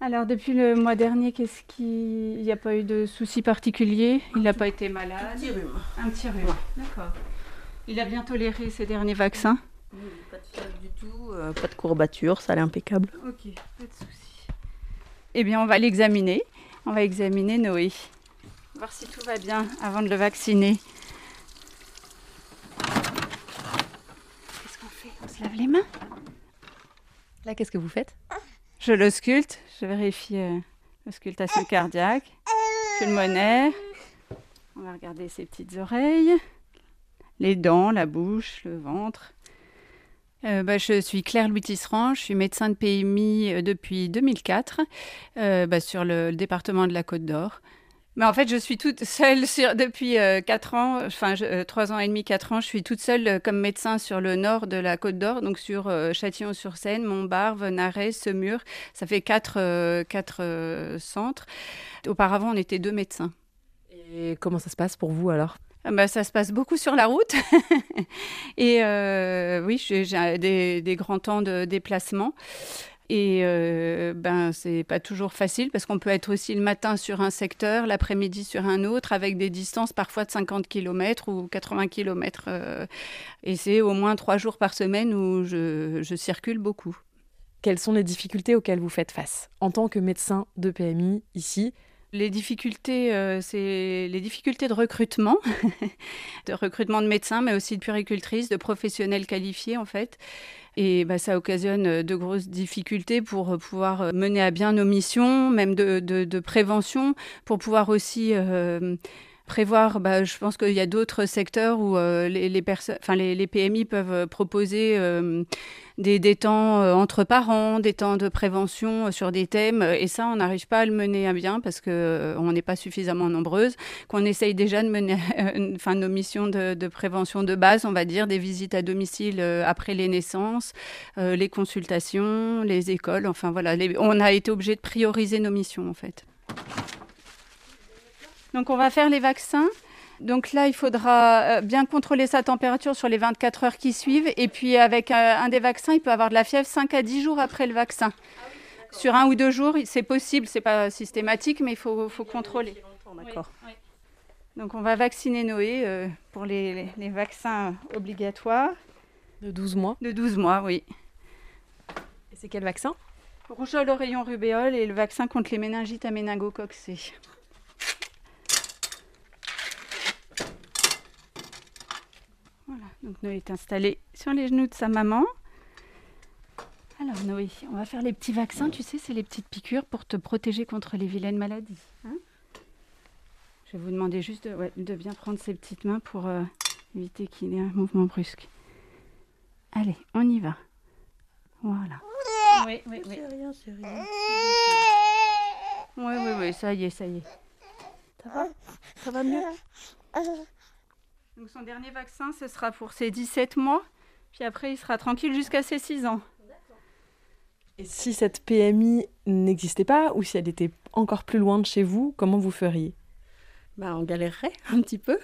Alors depuis le mois dernier, qu'est-ce qui... Il n'y a pas eu de soucis particuliers? Il n'a pas été malade? Un petit rhume. Un petit rhume, d'accord. Il a bien toléré ses derniers vaccins Pas du tout, euh, pas de courbature, ça allait impeccable. Ok, pas de soucis. Eh bien, on va l'examiner. On va examiner Noé. Voir si tout va bien avant de le vacciner. Qu'est-ce qu'on fait? On se lave les mains? Là, qu'est-ce que vous faites? Je l'ausculte, je vérifie euh, l'auscultation cardiaque, pulmonaire. On va regarder ses petites oreilles, les dents, la bouche, le ventre. Euh, bah, je suis Claire Louis Tisserand, je suis médecin de PMI euh, depuis 2004 euh, bah, sur le, département de la Côte d'Or. Mais en fait, je suis toute seule depuis 4 ans, enfin 3 ans et demi, 4 ans, je suis toute seule euh, comme médecin sur le nord de la Côte d'Or, donc sur euh, Châtillon-sur-Seine, Montbarve, Narès, Semur. Ça fait 4 quatre, quatre, euh, centres. Auparavant, on était deux médecins. Et comment ça se passe pour vous alors? Bah, ça se passe beaucoup sur la route. <laughs> et euh, oui, j'ai des grands temps de déplacement. Et euh, ben, c'est pas toujours facile parce qu'on peut être aussi le matin sur un secteur, l'après-midi sur un autre, avec des distances parfois de 50 km ou 80 km. euh, et c'est au moins trois jours par semaine où je, je circule beaucoup. Quelles sont les difficultés auxquelles vous faites face? En tant que médecin de PMI ici Les difficultés, euh, c'est les difficultés de recrutement, <laughs> de recrutement de médecins, mais aussi de puéricultrices, de professionnels qualifiés en fait. Et bah, ça occasionne euh, de grosses difficultés pour euh, pouvoir mener à bien nos missions, même de, prévention, pour pouvoir aussi prévoir. Bah, je pense qu'il y a d'autres secteurs où les, les, les, PMI peuvent proposer des, temps euh, entre parents, des temps de prévention euh, sur des thèmes. Et ça, on n'arrive pas à le mener à bien parce que euh, on n'est pas suffisamment nombreuses. Qu'on essaye déjà de mener <laughs> euh, enfin, nos missions de, prévention de base, on va dire, des visites à domicile euh, après les naissances, euh, les consultations, les écoles. Enfin voilà, on a été obligé de prioriser nos missions en fait. Donc on va faire les vaccins. Donc là, il faudra euh, bien contrôler sa température sur les 24 heures qui suivent. Et puis avec euh, un des vaccins, il peut avoir de la fièvre 5 à 10 jours après le vaccin. Sur un ou deux jours, c'est possible, c'est pas systématique, mais il faut, faut contrôler. D'accord. Donc on va vacciner Noé euh, pour les, les- les vaccins obligatoires. De 12 mois De 12 mois, oui. Et c'est quel vaccin? Rougeole, oreillon, rubéole et le vaccin contre les méningites à méningocoque C. Voilà, donc Noé est installé sur les genoux de sa maman. Alors Noé, on va faire les petits vaccins, tu sais, c'est les petites piqûres pour te protéger contre les vilaines maladies. hein. Je vais vous demander juste de, ouais, de bien prendre ses petites mains pour euh, éviter qu'il y ait un mouvement brusque. Allez, on y va. Voilà. Oui, oui, oui. C'est rien, c'est rien. Oui, oui, oui, ça y est, ça y est. Ça va? Ça va mieux? Donc son dernier vaccin, ce sera pour ses 17 mois. Puis après, il sera tranquille jusqu'à ses 6 ans. Et si cette PMI n'existait pas ou si elle était encore plus loin de chez vous, comment vous feriez? Bah, on galérerait <laughs> un petit peu.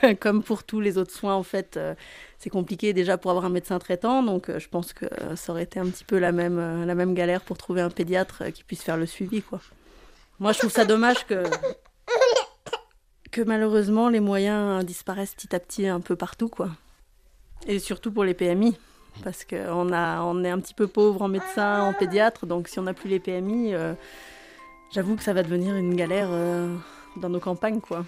<laughs> Comme pour tous les autres soins, en fait, euh, c'est compliqué déjà pour avoir un médecin traitant. Donc, euh, je pense que euh, ça aurait été un petit peu la même, euh, la même galère pour trouver un pédiatre euh, qui puisse faire le suivi. Quoi. Moi, je trouve ça dommage que, que malheureusement, les moyens disparaissent petit à petit un peu partout. Quoi. Et surtout pour les PMI. Parce qu'on on est un petit peu pauvre en médecin, en pédiatre. Donc, si on n'a plus les PMI, euh, j'avoue que ça va devenir une galère. euh, dans nos campagnes, quoi.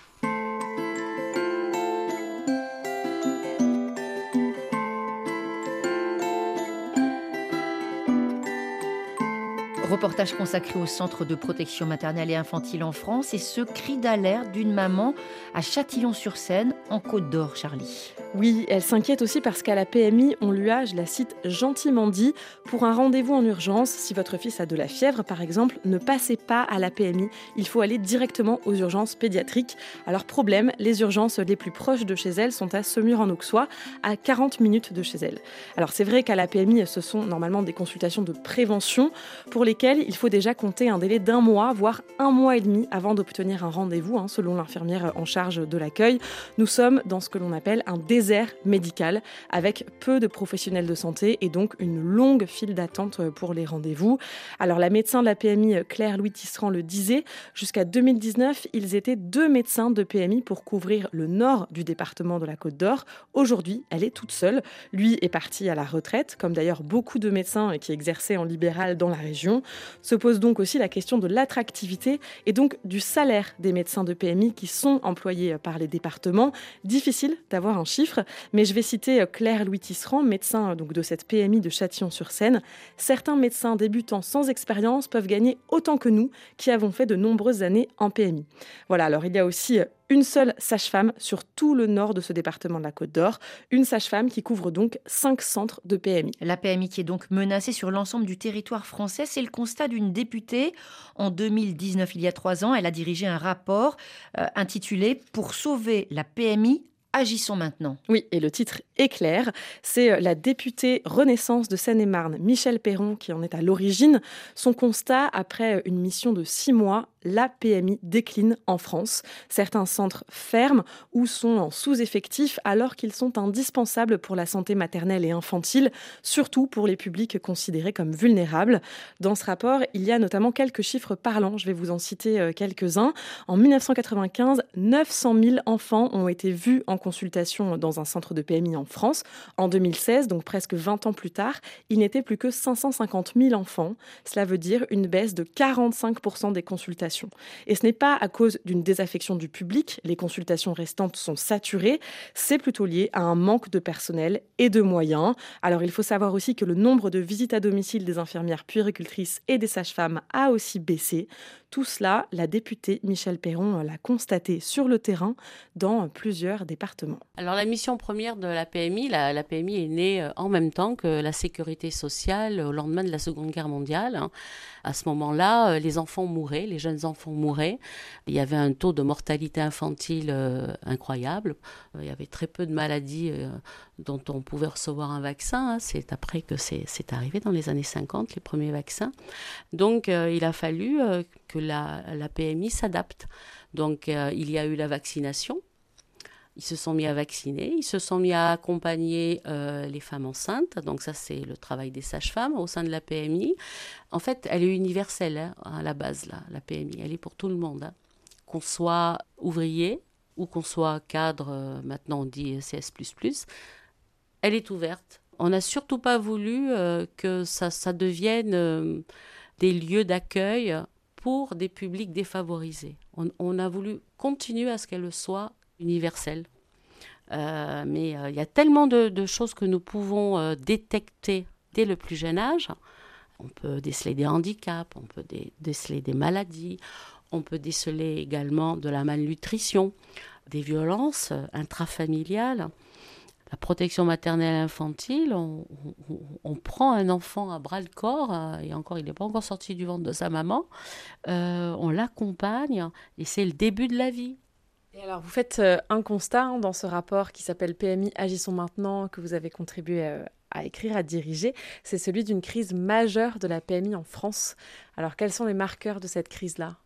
Reportage consacré au centre de protection maternelle et infantile en France et ce cri d'alerte d'une maman à Châtillon-sur-Seine, en Côte d'Or, Charlie. Oui, elle s'inquiète aussi parce qu'à la PMI, on lui a, je la cite, gentiment dit, pour un rendez-vous en urgence, si votre fils a de la fièvre par exemple, ne passez pas à la PMI, il faut aller directement aux urgences pédiatriques. Alors problème, les urgences les plus proches de chez elle sont à Semur-en-Auxois, à 40 minutes de chez elle. Alors c'est vrai qu'à la PMI, ce sont normalement des consultations de prévention pour lesquelles il faut déjà compter un délai d'un mois, voire un mois et demi avant d'obtenir un rendez-vous, hein, selon l'infirmière en charge de l'accueil. Nous sommes dans ce que l'on appelle un désert médical avec peu de professionnels de santé et donc une longue file d'attente pour les rendez-vous. Alors la médecin de la PMI Claire-Louis Tisserand le disait, jusqu'à 2019, ils étaient deux médecins de PMI pour couvrir le nord du département de la Côte d'Or. Aujourd'hui, elle est toute seule. Lui est parti à la retraite, comme d'ailleurs beaucoup de médecins qui exerçaient en libéral dans la région. Se pose donc aussi la question de l'attractivité et donc du salaire des médecins de PMI qui sont employés par les départements. Difficile d'avoir un chiffre, mais je vais citer Claire Louis Tisserand, médecin donc de cette PMI de Châtillon-sur-Seine. Certains médecins débutants sans expérience peuvent gagner autant que nous qui avons fait de nombreuses années en PMI. Voilà, alors il y a aussi une seule sage-femme sur tout le nord de ce département de la Côte d'Or, une sage-femme qui couvre donc cinq centres de PMI. La PMI qui est donc menacée sur l'ensemble du territoire français, c'est le constat d'une députée. En 2019, il y a trois ans, elle a dirigé un rapport euh, intitulé Pour sauver la PMI, Agissons maintenant. Oui, et le titre est clair. C'est euh, la députée Renaissance de Seine-et-Marne, Michel Perron, qui en est à l'origine. Son constat, après une mission de six mois, la PMI décline en France. Certains centres ferment ou sont en sous-effectif alors qu'ils sont indispensables pour la santé maternelle et infantile, surtout pour les publics considérés comme vulnérables. Dans ce rapport, il y a notamment quelques chiffres parlants. Je vais vous en citer euh, quelques-uns. En 1995, 900 000 enfants ont été vus en consultation dans un centre de PMI en France. En 2016, donc presque 20 ans plus tard, il n'était plus que 550 000 enfants. Cela veut dire une baisse de 45% des consultations. Et ce n'est pas à cause d'une désaffection du public, les consultations restantes sont saturées, c'est plutôt lié à un manque de personnel et de moyens. Alors il faut savoir aussi que le nombre de visites à domicile des infirmières puéricultrices et des sages-femmes a aussi baissé. Tout cela, la députée Michel Perron l'a constaté sur le terrain dans plusieurs départements. Alors la mission première de la PMI, la, PMI est née euh, en même temps que la sécurité sociale au lendemain de la Seconde Guerre mondiale. Hein. À ce moment-là, euh, les enfants mouraient, les jeunes enfants mouraient. Il y avait un taux de mortalité infantile euh, incroyable. Il y avait très peu de maladies dont on pouvait recevoir un vaccin. Hein. C'est après que c'est arrivé dans les années 50, les premiers vaccins. Donc il a fallu que la, PMI s'adapte. Donc il y a eu la vaccination ils se sont mis à vacciner, ils se sont mis à accompagner euh, les femmes enceintes. Donc ça, c'est le travail des sages-femmes au sein de la PMI. En fait, elle est universelle hein, à la base, là, la PMI. Elle est pour tout le monde. Hein. Qu'on soit ouvrier ou qu'on soit cadre, euh, maintenant on dit CS++, elle est ouverte. On n'a surtout pas voulu euh, que ça, devienne des lieux d'accueil pour des publics défavorisés. On, on a voulu continuer à ce qu'elle soit universelle. Euh, mais euh, il y a tellement de, choses que nous pouvons euh, détecter dès le plus jeune âge. On peut déceler des handicaps, on peut déceler des maladies, on peut déceler également de la malnutrition, des violences intrafamiliales. La protection maternelle infantile, on, on, prend un enfant à bras le corps, et encore il n'est pas encore sorti du ventre de sa maman, on l'accompagne, et c'est le début de la vie. Alors, vous faites euh, un constat hein, dans ce rapport qui s'appelle PMI Agissons maintenant, que vous avez contribué euh, à écrire, à diriger. C'est celui d'une crise majeure de la PMI en France. Alors, quels sont les marqueurs de cette crise-là?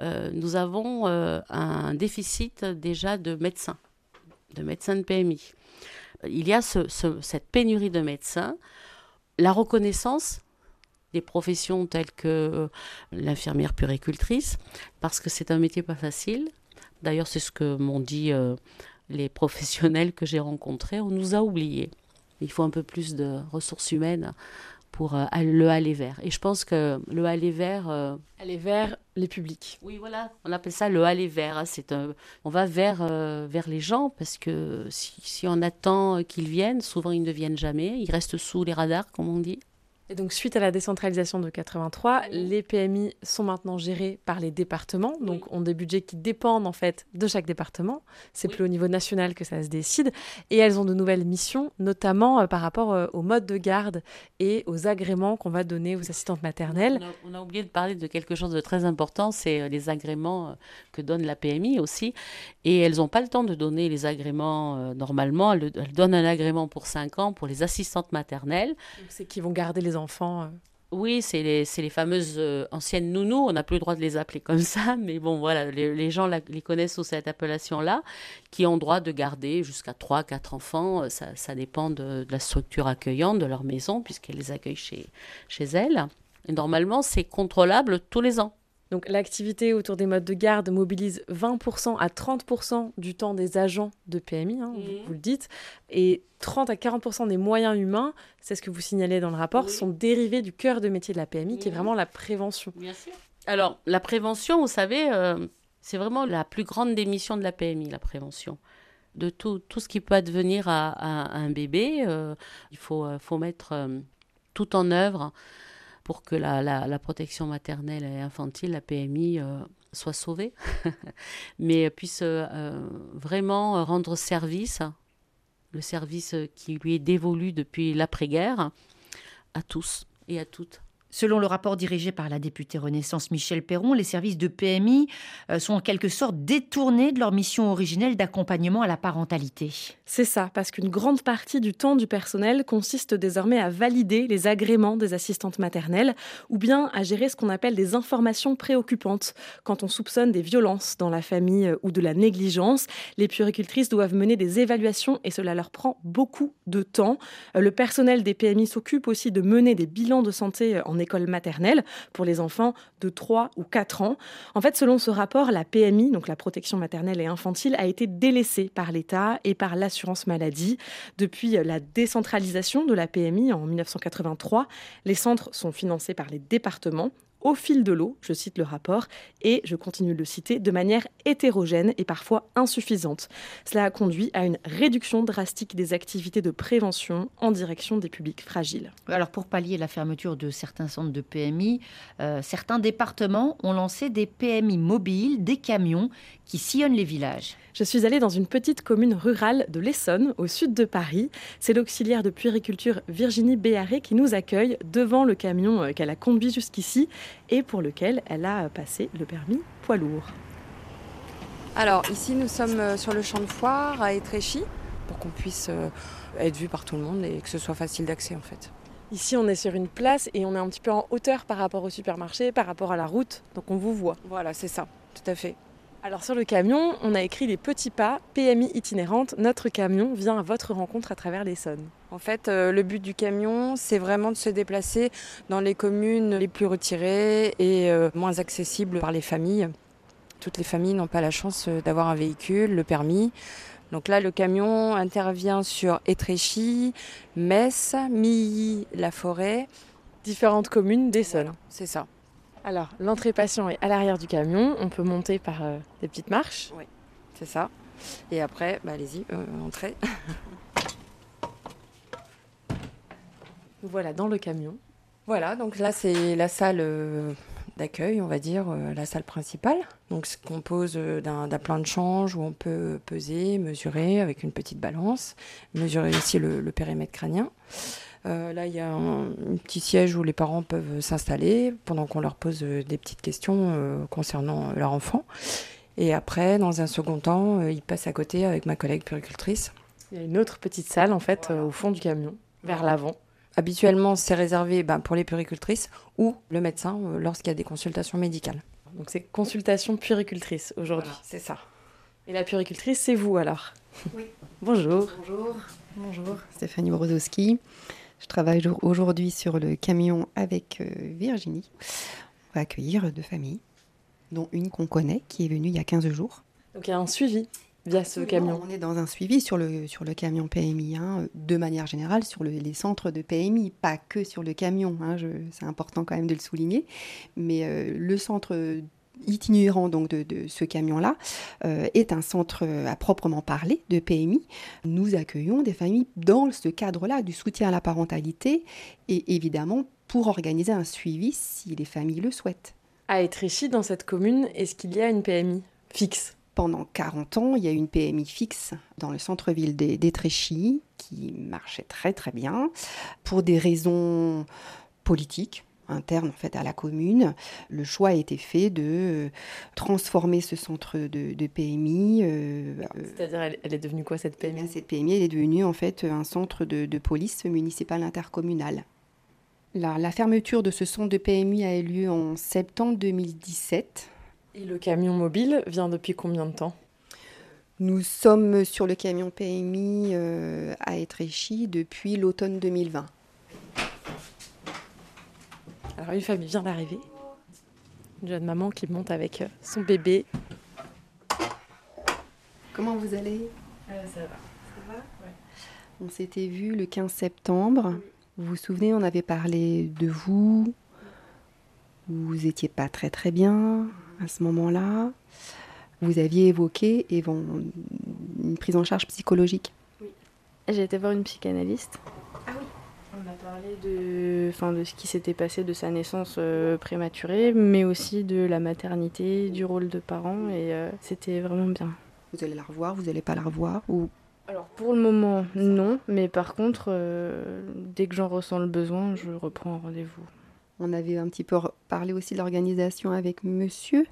Euh, Nous avons un déficit déjà de médecins, de médecins de PMI. Il y a cette pénurie de médecins. La reconnaissance des professions telles que l'infirmière puricultrice, parce que c'est un métier pas facile, D'ailleurs, c'est ce que m'ont dit euh, les <laughs> professionnels que j'ai rencontrés. On nous a oubliés. Il faut un peu plus de ressources humaines pour euh, le aller vers. Et je pense que le aller vers... Euh, aller vers les publics. Oui, voilà, on appelle ça le aller vers. Hein. C'est on va vers, vers les gens parce que si, si on attend qu'ils viennent, souvent ils ne viennent jamais. Ils restent sous les radars, comme on dit. Et donc, suite à la décentralisation de 83, les PMI sont maintenant gérés par les départements, donc ont des budgets qui dépendent en fait de chaque département. C'est plus au niveau national que ça se décide. Et elles ont de nouvelles missions, notamment euh, par rapport euh, au mode de garde et aux agréments qu'on va donner aux assistantes maternelles. On a, oublié de parler de quelque chose de très important, c'est euh, les agréments que donne la PMI aussi. Et elles n'ont pas le temps de donner les agréments normalement. Elles, donnent un agrément pour 5 ans pour les assistantes maternelles. C'est qui vont garder les enfants. Euh. Oui, c'est les, les, fameuses euh, anciennes nounous. On n'a plus le droit de les appeler comme ça, <laughs> mais bon, voilà, les, gens les connaissent sous cette appellation-là, qui ont droit de garder jusqu'à 3, 4 enfants. Euh, ça, dépend de, la structure accueillante de leur maison, puisqu'elle les accueille chez, chez elles. Et normalement, c'est contrôlable tous les ans. Donc l'activité autour des modes de garde mobilise 20% à 30% du temps des agents de PMI, hein, mhm. vous, le dites, et 30 à 40% des moyens humains, c'est ce que vous signalez dans le rapport, sont dérivés du cœur de métier de la PMI, qui est mhm. vraiment la prévention. Bien sûr. Alors la prévention, vous savez, euh, c'est vraiment la plus grande des missions de la PMI, la prévention de tout, tout ce qui peut advenir à, un bébé. Euh, il faut, euh, faut mettre tout en œuvre pour que la, protection maternelle et infantile, la PMI, euh, soit sauvée, <laughs> mais puisse euh, vraiment rendre service, le service qui lui est dévolu depuis l'après-guerre, à tous et à toutes. Selon le rapport dirigé par la députée Renaissance Michel Perron, les services de PMI euh, sont en quelque sorte détournés de leur mission originelle d'accompagnement à la parentalité. C'est ça, parce qu'une grande partie du temps du personnel consiste désormais à valider les agréments des assistantes maternelles ou bien à gérer ce qu'on appelle des informations préoccupantes. Quand on soupçonne des violences dans la famille euh, ou de la négligence, les puéricultrices doivent mener des évaluations et cela leur prend beaucoup de temps. Euh, le personnel des PMI s'occupe aussi de mener des bilans de santé en école maternelle pour les enfants de 3 ou 4 ans. En fait, selon ce rapport, la PMI, donc la protection maternelle et infantile, a été délaissée par l'État et par l'assurance maladie. Depuis la décentralisation de la PMI en 1983, les centres sont financés par les départements au fil de l'eau, je cite le rapport, et je continue de le citer, de manière hétérogène et parfois insuffisante. Cela a conduit à une réduction drastique des activités de prévention en direction des publics fragiles. Alors pour pallier la fermeture de certains centres de PMI, euh, certains départements ont lancé des PMI mobiles, des camions qui sillonnent les villages. Je suis allée dans une petite commune rurale de l'Essonne, au sud de Paris. C'est l'auxiliaire de puériculture Virginie Béarré qui nous accueille devant le camion euh, qu'elle a conduit jusqu'ici et pour lequel elle a passé le permis poids lourd. Alors ici nous sommes euh, sur le champ de foire à Étréchy pour qu'on puisse euh, être vu par tout le monde et que ce soit facile d'accès en fait. Ici on est sur une place et on est un petit peu en hauteur par rapport au supermarché, par rapport à la route, donc on vous voit. Voilà, c'est ça, tout à fait. Alors sur le camion, on a écrit les petits pas, PMI itinérante, notre camion vient à votre rencontre à travers l'Essonne. En fait, euh, le but du camion, c'est vraiment de se déplacer dans les communes les plus retirées et euh, moins accessibles par les familles. Toutes les familles n'ont pas la chance euh, d'avoir un véhicule, le permis. Donc là, le camion intervient sur Étréchy, Metz, Milly, La Forêt. Différentes communes d'Essonne. c'est ça. Alors, l'entrée patient est à l'arrière du camion. On peut monter par euh, des petites marches. Oui, c'est ça. Et après, bah, allez-y, euh, entrez. <laughs> voilà, dans le camion. Voilà, donc là, c'est la salle euh, d'accueil, on va dire, la salle principale. Donc, se compose d'un plan de change où on peut peser, mesurer avec une petite balance, mesurer aussi le périmètre crânien. Euh, là, il y a un, petit siège où les parents peuvent s'installer pendant qu'on leur pose euh, des petites questions euh, concernant leur enfant. Et après, dans un second temps, ils passent à côté avec ma collègue puricultrice. Il y a une autre petite salle, en fait, au fond du camion, vers l'avant. Habituellement, c'est réservé ben, pour les puricultrices ou le médecin lorsqu'il y a des consultations médicales. Donc c'est consultation puricultrice aujourd'hui. c'est ça. Et la puricultrice, c'est vous alors Oui. Bonjour. Bonjour. Bonjour. Stéphanie Borozowski. Je travaille aujourd'hui sur le camion avec euh, Virginie. On va accueillir deux familles, dont une qu'on connaît, qui est venue il y a 15 jours. Donc il y a un suivi via ce camion. On est dans un suivi sur le, sur le camion PMI, hein, de manière générale, sur les centres de PMI, pas que sur le camion. Hein, c'est important quand même de le souligner. Mais euh, le centre itinérant donc de, ce camion-là euh, est un centre à proprement parler de PMI. Nous accueillons des familles dans ce cadre-là du soutien à la parentalité et évidemment pour organiser un suivi si les familles le souhaitent. À Étréchy, dans cette commune, est-ce qu'il y a une PMI fixe? Pendant 40 ans, il y a eu une PMI fixe dans le centre-ville d'Étréchy qui marchait très très bien pour des raisons politiques interne en fait à la commune, le choix a été fait de euh, transformer ce centre de, PMI. Euh, euh, C'est-à-dire, elle, est devenue quoi cette PMI Cette PMI, elle est devenue en fait un centre de, police municipale intercommunale. la, la fermeture de ce centre de PMI a eu lieu en septembre 2017. Et le camion mobile vient depuis combien de temps? Nous sommes sur le camion PMI euh, à Étréchy depuis l'automne 2020. Alors une famille vient d'arriver. Une jeune maman qui monte avec euh, son bébé. Comment vous allez? Euh, ça va. Ça va? On s'était vu le 15 septembre. Vous vous souvenez, on avait parlé de vous. Vous étiez pas très très bien à ce moment-là. Vous aviez évoqué une prise en charge psychologique. J'ai été voir une psychanalyste. On a parlé de, enfin, de ce qui s'était passé de sa naissance euh, prématurée, mais aussi de la maternité, du rôle de parent, et euh, c'était vraiment bien. Vous allez la revoir, vous n'allez pas la revoir ou... Alors pour le moment, non, mais par contre, euh, dès que j'en ressens le besoin, je reprends rendez-vous. On avait un petit peu parlé aussi de l'organisation avec monsieur,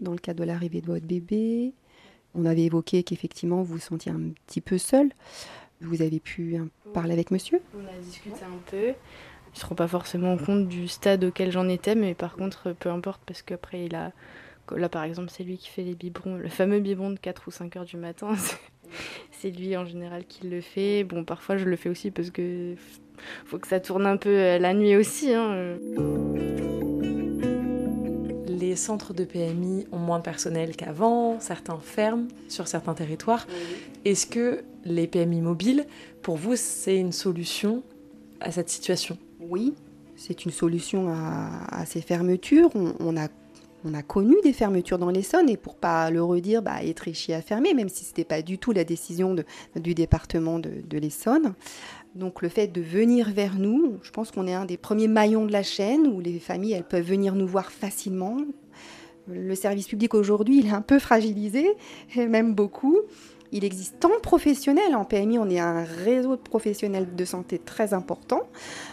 dans le cadre de l'arrivée de votre bébé. On avait évoqué qu'effectivement vous vous sentiez un petit peu seul. Vous avez pu parler avec monsieur? On a discuté un peu. Il ne se rend pas forcément compte du stade auquel j'en étais, mais par contre, peu importe, parce qu'après, il a. Là, par exemple, c'est lui qui fait les biberons, le fameux biberon de 4 ou 5 heures du matin. <laughs> c'est- lui en général qui le fait. Bon, parfois, je le fais aussi parce que faut que ça tourne un peu euh, la nuit aussi. hein, euh. Centres de PMI ont moins de personnel qu'avant, certains ferment sur certains territoires. Est-ce que les PMI mobiles, pour vous, c'est une solution à cette situation? Oui, c'est une solution à, à ces fermetures. On, on a, on a connu des fermetures dans l'Essonne et pour pas le redire, bah, Étréchy a fermé, même si ce n'était pas du tout la décision de- du département de, de l'Essonne. Donc le fait de venir vers nous, je pense qu'on est un des premiers maillons de la chaîne où les familles elles peuvent venir nous voir facilement. Le service public aujourd'hui, il est un peu fragilisé, même beaucoup. Il existe tant de professionnels en PMI, on est un réseau de professionnels de santé très important.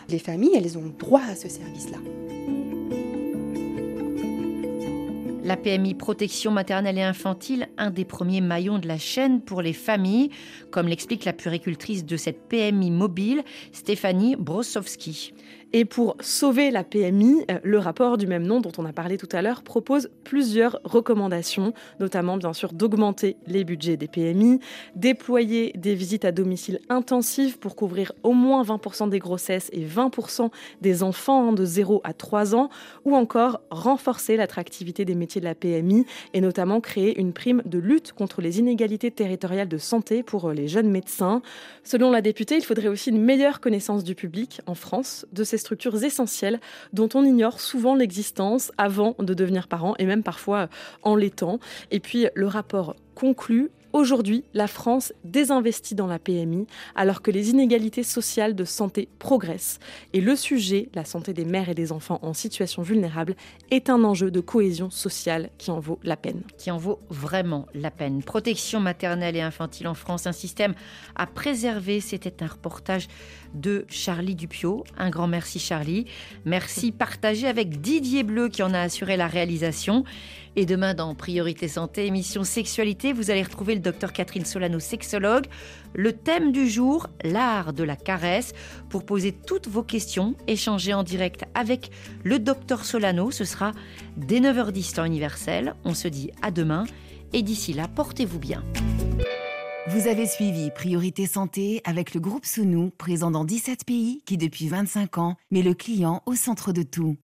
Les familles, elles ont droit à ce service-là. La PMI Protection maternelle et infantile, un des premiers maillons de la chaîne pour les familles, comme l'explique la puricultrice de cette PMI mobile, Stéphanie Brosowski. Et pour sauver la PMI, euh, le rapport du même nom dont on a parlé tout à l'heure propose plusieurs recommandations, notamment bien sûr d'augmenter les budgets des PMI, déployer des visites à domicile intensives pour couvrir au moins 20% des grossesses et 20% des enfants hein, de 0 à 3 ans, ou encore renforcer l'attractivité des métiers de la PMI et notamment créer une prime de lutte contre les inégalités territoriales de santé pour euh, les jeunes médecins. Selon la députée, il faudrait aussi une meilleure connaissance du public en France de ces structures essentielles dont on ignore souvent l'existence avant de devenir parent et même parfois euh, en l'étant. Et puis le rapport conclut Aujourd'hui, la France désinvestit dans la PMI alors que les inégalités sociales de santé progressent. Et le sujet, la santé des mères et des enfants en situation vulnérable, est un enjeu de cohésion sociale qui en vaut la peine. Qui en vaut vraiment la peine. Protection maternelle et infantile en France, un système à préserver. C'était un reportage de Charlie Dupio. Un grand merci Charlie. Merci partagé avec Didier Bleu qui en a assuré la réalisation. Et demain, dans Priorité Santé, émission Sexualité, vous allez retrouver le docteur Catherine Solano, sexologue. Le thème du jour, l'art de la caresse. Pour poser toutes vos questions, échanger en direct avec le docteur Solano. Ce sera dès 9h10 temps universel. On se dit à demain. Et d'ici là, portez-vous bien. Vous avez suivi Priorité Santé avec le groupe Sounou, présent dans 17 pays qui depuis 25 ans met le client au centre de tout.